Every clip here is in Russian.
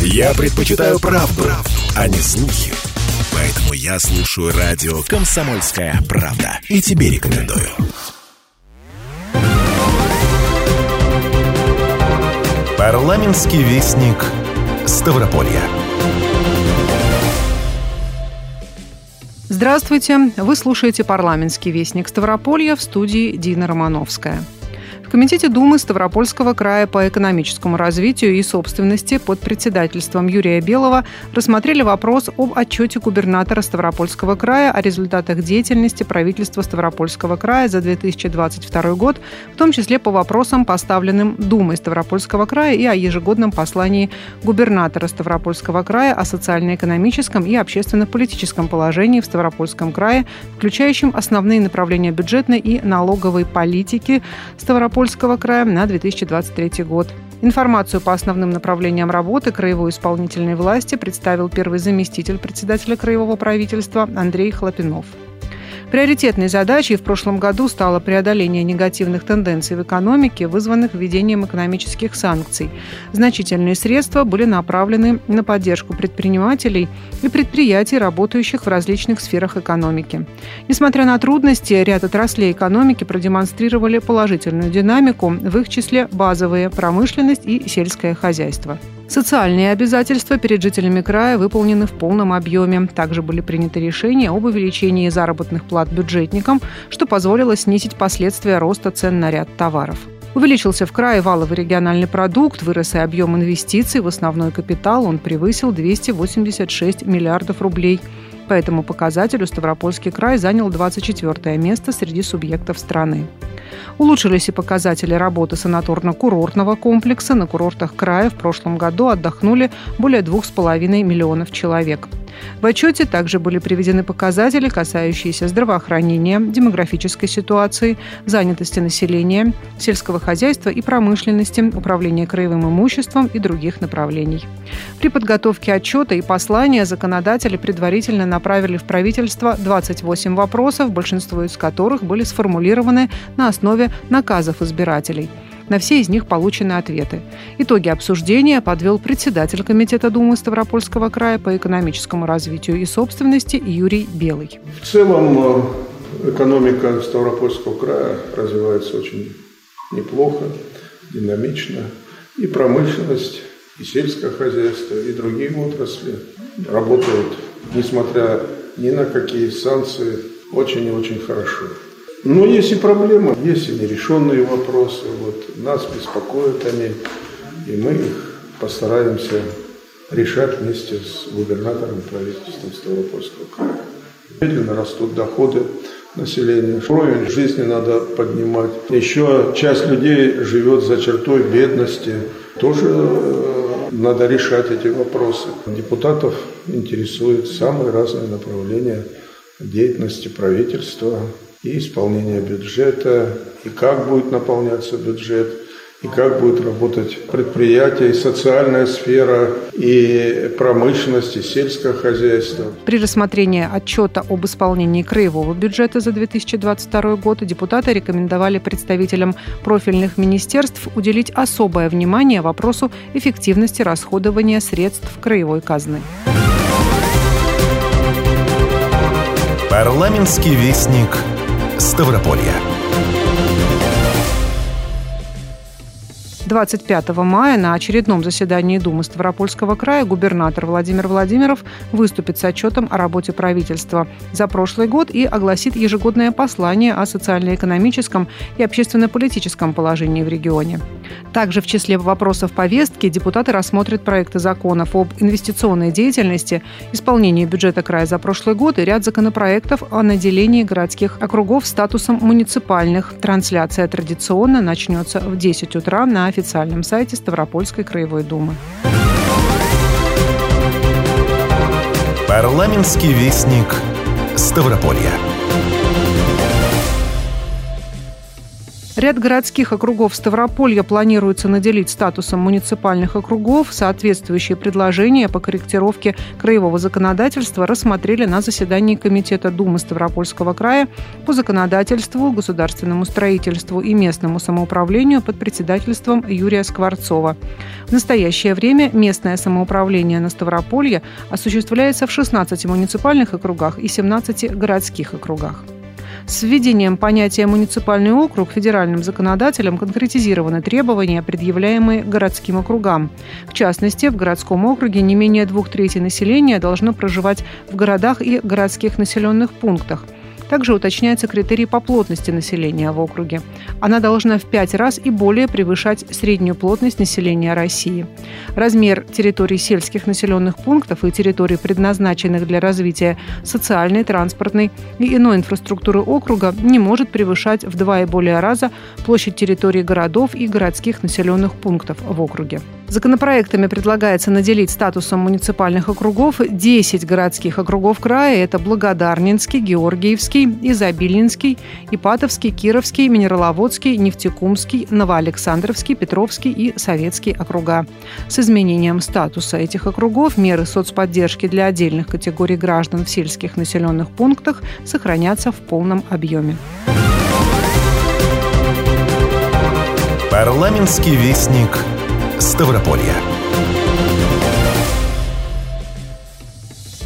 Я предпочитаю правду, а не слухи. Поэтому я слушаю радио «Комсомольская правда». И тебе рекомендую. Парламентский вестник Ставрополья. Здравствуйте! Вы слушаете «Парламентский вестник Ставрополья» в студии Дина Романовская. Комитете Думы Ставропольского края по экономическому развитию и собственности под председательством Юрия Белого рассмотрели вопрос об отчете губернатора Ставропольского края о результатах деятельности правительства Ставропольского края за 2022 год, в том числе по вопросам, поставленным Думой Ставропольского края и о ежегодном послании губернатора Ставропольского края о социально-экономическом и общественно-политическом положении в Ставропольском крае, включающем основные направления бюджетной и налоговой политики Ставропольского Ставропольского края на 2023 год. Информацию по основным направлениям работы краевой исполнительной власти представил первый заместитель председателя краевого правительства Андрей Хлопинов. Приоритетной задачей в прошлом году стало преодоление негативных тенденций в экономике, вызванных введением экономических санкций. Значительные средства были направлены на поддержку предпринимателей и предприятий, работающих в различных сферах экономики. Несмотря на трудности, ряд отраслей экономики продемонстрировали положительную динамику, в их числе базовые промышленность и сельское хозяйство. Социальные обязательства перед жителями края выполнены в полном объеме. Также были приняты решения об увеличении заработных плат бюджетникам, что позволило снизить последствия роста цен на ряд товаров. Увеличился в крае валовый региональный продукт, вырос и объем инвестиций в основной капитал, он превысил 286 миллиардов рублей. По этому показателю Ставропольский край занял 24 место среди субъектов страны. Улучшились и показатели работы санаторно-курортного комплекса. На курортах края в прошлом году отдохнули более 2,5 миллионов человек. В отчете также были приведены показатели, касающиеся здравоохранения, демографической ситуации, занятости населения, сельского хозяйства и промышленности, управления краевым имуществом и других направлений. При подготовке отчета и послания законодатели предварительно направили в правительство 28 вопросов, большинство из которых были сформулированы на основе наказов избирателей – на все из них получены ответы. Итоги обсуждения подвел председатель Комитета Думы Ставропольского края по экономическому развитию и собственности Юрий Белый. В целом э, экономика Ставропольского края развивается очень неплохо, динамично. И промышленность, и сельское хозяйство, и другие отрасли работают, несмотря ни на какие санкции, очень и очень хорошо. Но есть и проблемы, есть и нерешенные вопросы. Вот нас беспокоят они, и мы их постараемся решать вместе с губернатором правительства Ставропольского края. Медленно растут доходы населения. Уровень жизни надо поднимать. Еще часть людей живет за чертой бедности. Тоже э, надо решать эти вопросы. Депутатов интересуют самые разные направления деятельности правительства и исполнение бюджета, и как будет наполняться бюджет, и как будет работать предприятие, и социальная сфера, и промышленность, и сельское хозяйство. При рассмотрении отчета об исполнении краевого бюджета за 2022 год депутаты рекомендовали представителям профильных министерств уделить особое внимание вопросу эффективности расходования средств краевой казны. Парламентский вестник Ставрополья. 25 мая на очередном заседании Думы Ставропольского края губернатор Владимир Владимиров выступит с отчетом о работе правительства за прошлый год и огласит ежегодное послание о социально-экономическом и общественно-политическом положении в регионе. Также в числе вопросов повестки депутаты рассмотрят проекты законов об инвестиционной деятельности, исполнении бюджета края за прошлый год и ряд законопроектов о наделении городских округов статусом муниципальных. Трансляция традиционно начнется в 10 утра на официальном официальном сайте Ставропольской краевой думы. Парламентский вестник Ставрополья. Ряд городских округов Ставрополья планируется наделить статусом муниципальных округов. Соответствующие предложения по корректировке краевого законодательства рассмотрели на заседании Комитета Думы Ставропольского края по законодательству, государственному строительству и местному самоуправлению под председательством Юрия Скворцова. В настоящее время местное самоуправление на Ставрополье осуществляется в 16 муниципальных округах и 17 городских округах. С введением понятия «муниципальный округ» федеральным законодателем конкретизированы требования, предъявляемые городским округам. В частности, в городском округе не менее двух третей населения должно проживать в городах и городских населенных пунктах – также уточняются критерии по плотности населения в округе. Она должна в пять раз и более превышать среднюю плотность населения России. Размер территорий сельских населенных пунктов и территорий, предназначенных для развития социальной, транспортной и иной инфраструктуры округа, не может превышать в два и более раза площадь территории городов и городских населенных пунктов в округе. Законопроектами предлагается наделить статусом муниципальных округов 10 городских округов края. Это Благодарнинский, Георгиевский, Изобильнинский, Ипатовский, Кировский, Минераловодский, Нефтекумский, Новоалександровский, Петровский и Советский округа. С изменением статуса этих округов меры соцподдержки для отдельных категорий граждан в сельских населенных пунктах сохранятся в полном объеме. Парламентский вестник Ставрополья.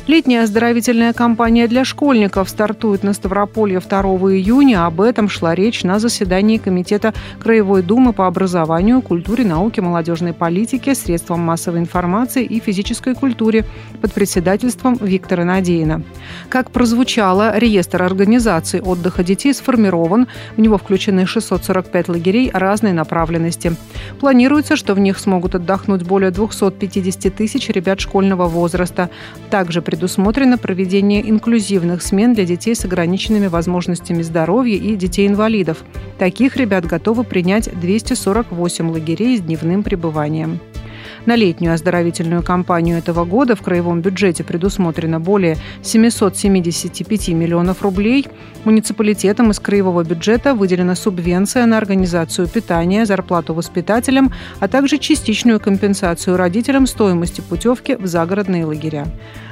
Летняя оздоровительная кампания для школьников стартует на Ставрополье 2 июня. Об этом шла речь на заседании Комитета Краевой Думы по образованию, культуре, науке, молодежной политике, средствам массовой информации и физической культуре под председательством Виктора Надеина. Как прозвучало, реестр организаций отдыха детей сформирован. В него включены 645 лагерей разной направленности. Планируется, что в них смогут отдохнуть более 250 тысяч ребят школьного возраста. Также предусмотрено проведение инклюзивных смен для детей с ограниченными возможностями здоровья и детей-инвалидов. Таких ребят готовы принять 248 лагерей с дневным пребыванием. На летнюю оздоровительную кампанию этого года в краевом бюджете предусмотрено более 775 миллионов рублей. Муниципалитетам из краевого бюджета выделена субвенция на организацию питания, зарплату воспитателям, а также частичную компенсацию родителям стоимости путевки в загородные лагеря.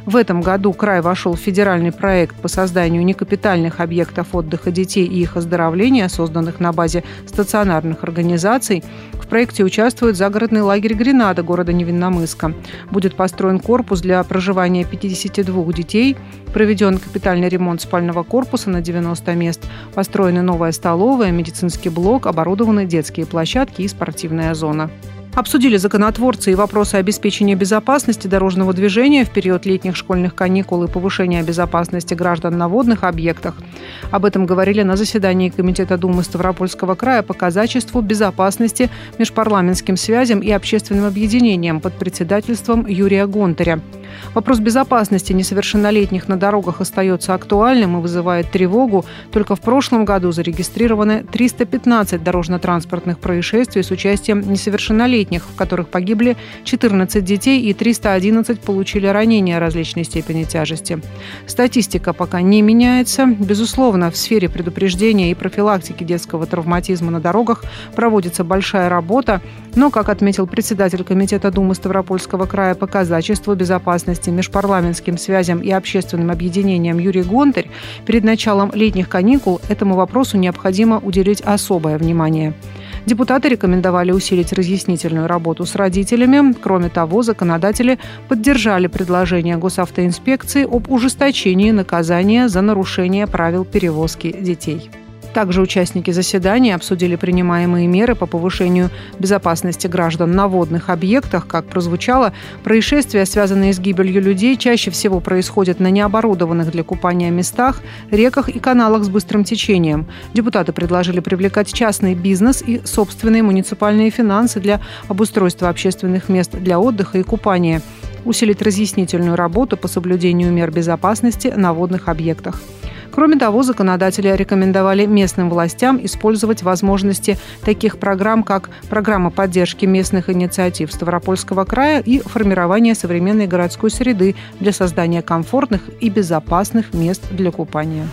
В этом году край вошел в федеральный проект по созданию некапитальных объектов отдыха детей и их оздоровления, созданных на базе стационарных организаций. В проекте участвует загородный лагерь «Гренада» города Невинномыска. Будет построен корпус для проживания 52 детей, проведен капитальный ремонт спального корпуса на 90 мест, построена новая столовая, медицинский блок, оборудованы детские площадки и спортивная зона. Обсудили законотворцы и вопросы обеспечения безопасности дорожного движения в период летних школьных каникул и повышения безопасности граждан на водных объектах. Об этом говорили на заседании Комитета Думы Ставропольского края по казачеству, безопасности, межпарламентским связям и общественным объединениям под председательством Юрия Гонтаря. Вопрос безопасности несовершеннолетних на дорогах остается актуальным и вызывает тревогу. Только в прошлом году зарегистрированы 315 дорожно-транспортных происшествий с участием несовершеннолетних, в которых погибли 14 детей и 311 получили ранения различной степени тяжести. Статистика пока не меняется. Безусловно, в сфере предупреждения и профилактики детского травматизма на дорогах проводится большая работа, но, как отметил председатель Комитета Думы Ставропольского края по казачеству, безопасности, межпарламентским связям и общественным объединениям Юрий Гонтарь, перед началом летних каникул этому вопросу необходимо уделить особое внимание. Депутаты рекомендовали усилить разъяснительную работу с родителями. Кроме того, законодатели поддержали предложение госавтоинспекции об ужесточении наказания за нарушение правил перевозки детей. Также участники заседания обсудили принимаемые меры по повышению безопасности граждан на водных объектах. Как прозвучало, происшествия, связанные с гибелью людей, чаще всего происходят на необорудованных для купания местах, реках и каналах с быстрым течением. Депутаты предложили привлекать частный бизнес и собственные муниципальные финансы для обустройства общественных мест для отдыха и купания усилить разъяснительную работу по соблюдению мер безопасности на водных объектах. Кроме того, законодатели рекомендовали местным властям использовать возможности таких программ, как программа поддержки местных инициатив Ставропольского края и формирование современной городской среды для создания комфортных и безопасных мест для купания.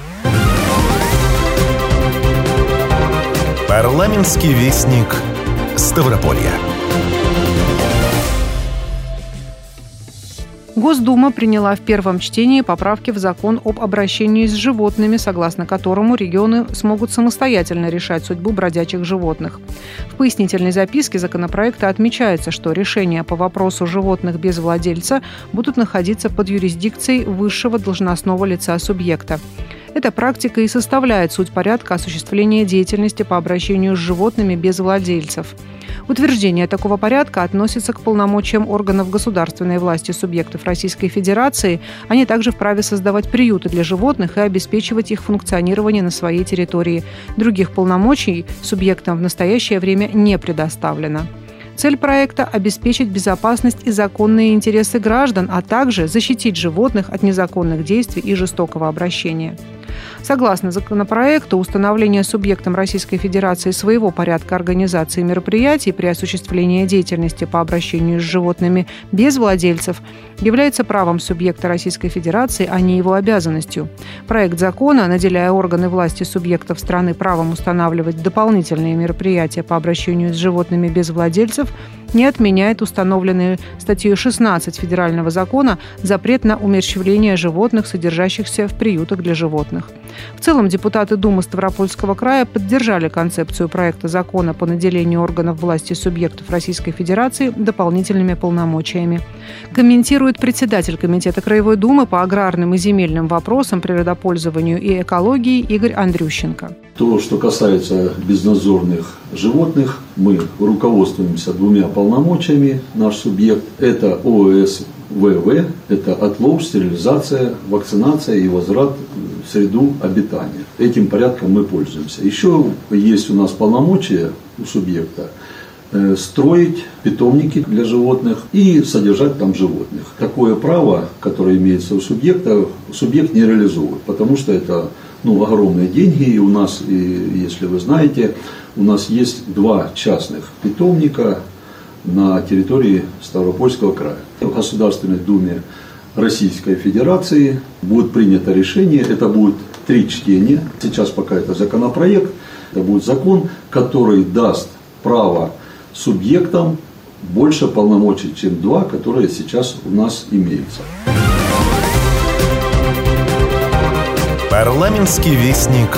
Парламентский вестник Ставрополья. Госдума приняла в первом чтении поправки в закон об обращении с животными, согласно которому регионы смогут самостоятельно решать судьбу бродячих животных. В пояснительной записке законопроекта отмечается, что решения по вопросу животных без владельца будут находиться под юрисдикцией высшего должностного лица субъекта. Эта практика и составляет суть порядка осуществления деятельности по обращению с животными без владельцев. Утверждение такого порядка относится к полномочиям органов государственной власти субъектов Российской Федерации. Они также вправе создавать приюты для животных и обеспечивать их функционирование на своей территории. Других полномочий субъектам в настоящее время не предоставлено. Цель проекта – обеспечить безопасность и законные интересы граждан, а также защитить животных от незаконных действий и жестокого обращения. Согласно законопроекту, установление субъектом Российской Федерации своего порядка организации мероприятий при осуществлении деятельности по обращению с животными без владельцев является правом субъекта Российской Федерации, а не его обязанностью. Проект закона, наделяя органы власти субъектов страны правом устанавливать дополнительные мероприятия по обращению с животными без владельцев, не отменяет установленный статьей 16 Федерального закона запрет на умерщвление животных, содержащихся в приютах для животных. В целом, депутаты Думы Ставропольского края поддержали концепцию проекта закона по наделению органов власти субъектов Российской Федерации дополнительными полномочиями. Комментирует председатель Комитета Краевой Думы по аграрным и земельным вопросам, природопользованию и экологии Игорь Андрющенко. То, что касается безнадзорных животных, мы руководствуемся двумя полномочиями. Наш субъект – это ОС ВВ – это отлов, стерилизация, вакцинация и возврат в среду обитания. Этим порядком мы пользуемся. Еще есть у нас полномочия у субъекта э, строить питомники для животных и содержать там животных. Такое право, которое имеется у субъекта, субъект не реализует, потому что это ну, огромные деньги. И у нас, и, если вы знаете, у нас есть два частных питомника на территории Ставропольского края. В Государственной Думе Российской Федерации будет принято решение, это будет три чтения, сейчас пока это законопроект, это будет закон, который даст право субъектам больше полномочий, чем два, которые сейчас у нас имеются. Парламентский вестник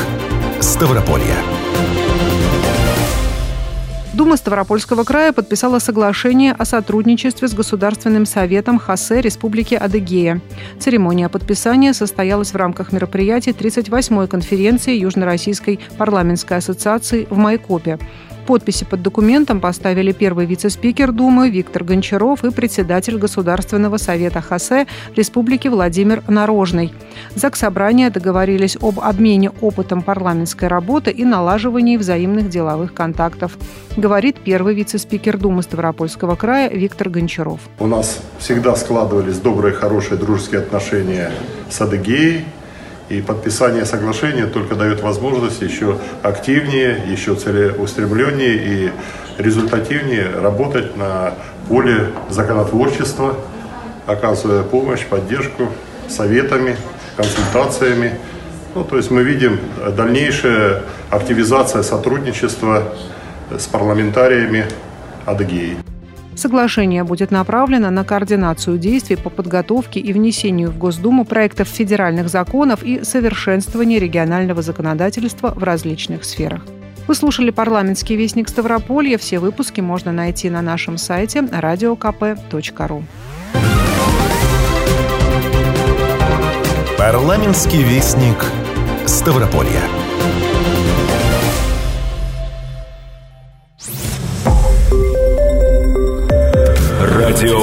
Ставрополья. Дума Ставропольского края подписала соглашение о сотрудничестве с Государственным советом ХАСЕ Республики Адыгея. Церемония подписания состоялась в рамках мероприятий 38-й конференции Южно-Российской парламентской ассоциации в Майкопе. Подписи под документом поставили первый вице-спикер Думы Виктор Гончаров и председатель Государственного совета ХАСЕ Республики Владимир Нарожный. Заксобрания договорились об обмене опытом парламентской работы и налаживании взаимных деловых контактов, говорит первый вице-спикер Думы Ставропольского края Виктор Гончаров. У нас всегда складывались добрые, хорошие, дружеские отношения с Адыгеей, и подписание соглашения только дает возможность еще активнее, еще целеустремленнее и результативнее работать на поле законотворчества, оказывая помощь, поддержку советами, консультациями. Ну, то есть мы видим дальнейшая активизация сотрудничества с парламентариями Адыгеи. Соглашение будет направлено на координацию действий по подготовке и внесению в Госдуму проектов федеральных законов и совершенствование регионального законодательства в различных сферах. Вы слушали парламентский вестник Ставрополья. Все выпуски можно найти на нашем сайте radiokp.ru. Парламентский вестник Ставрополья.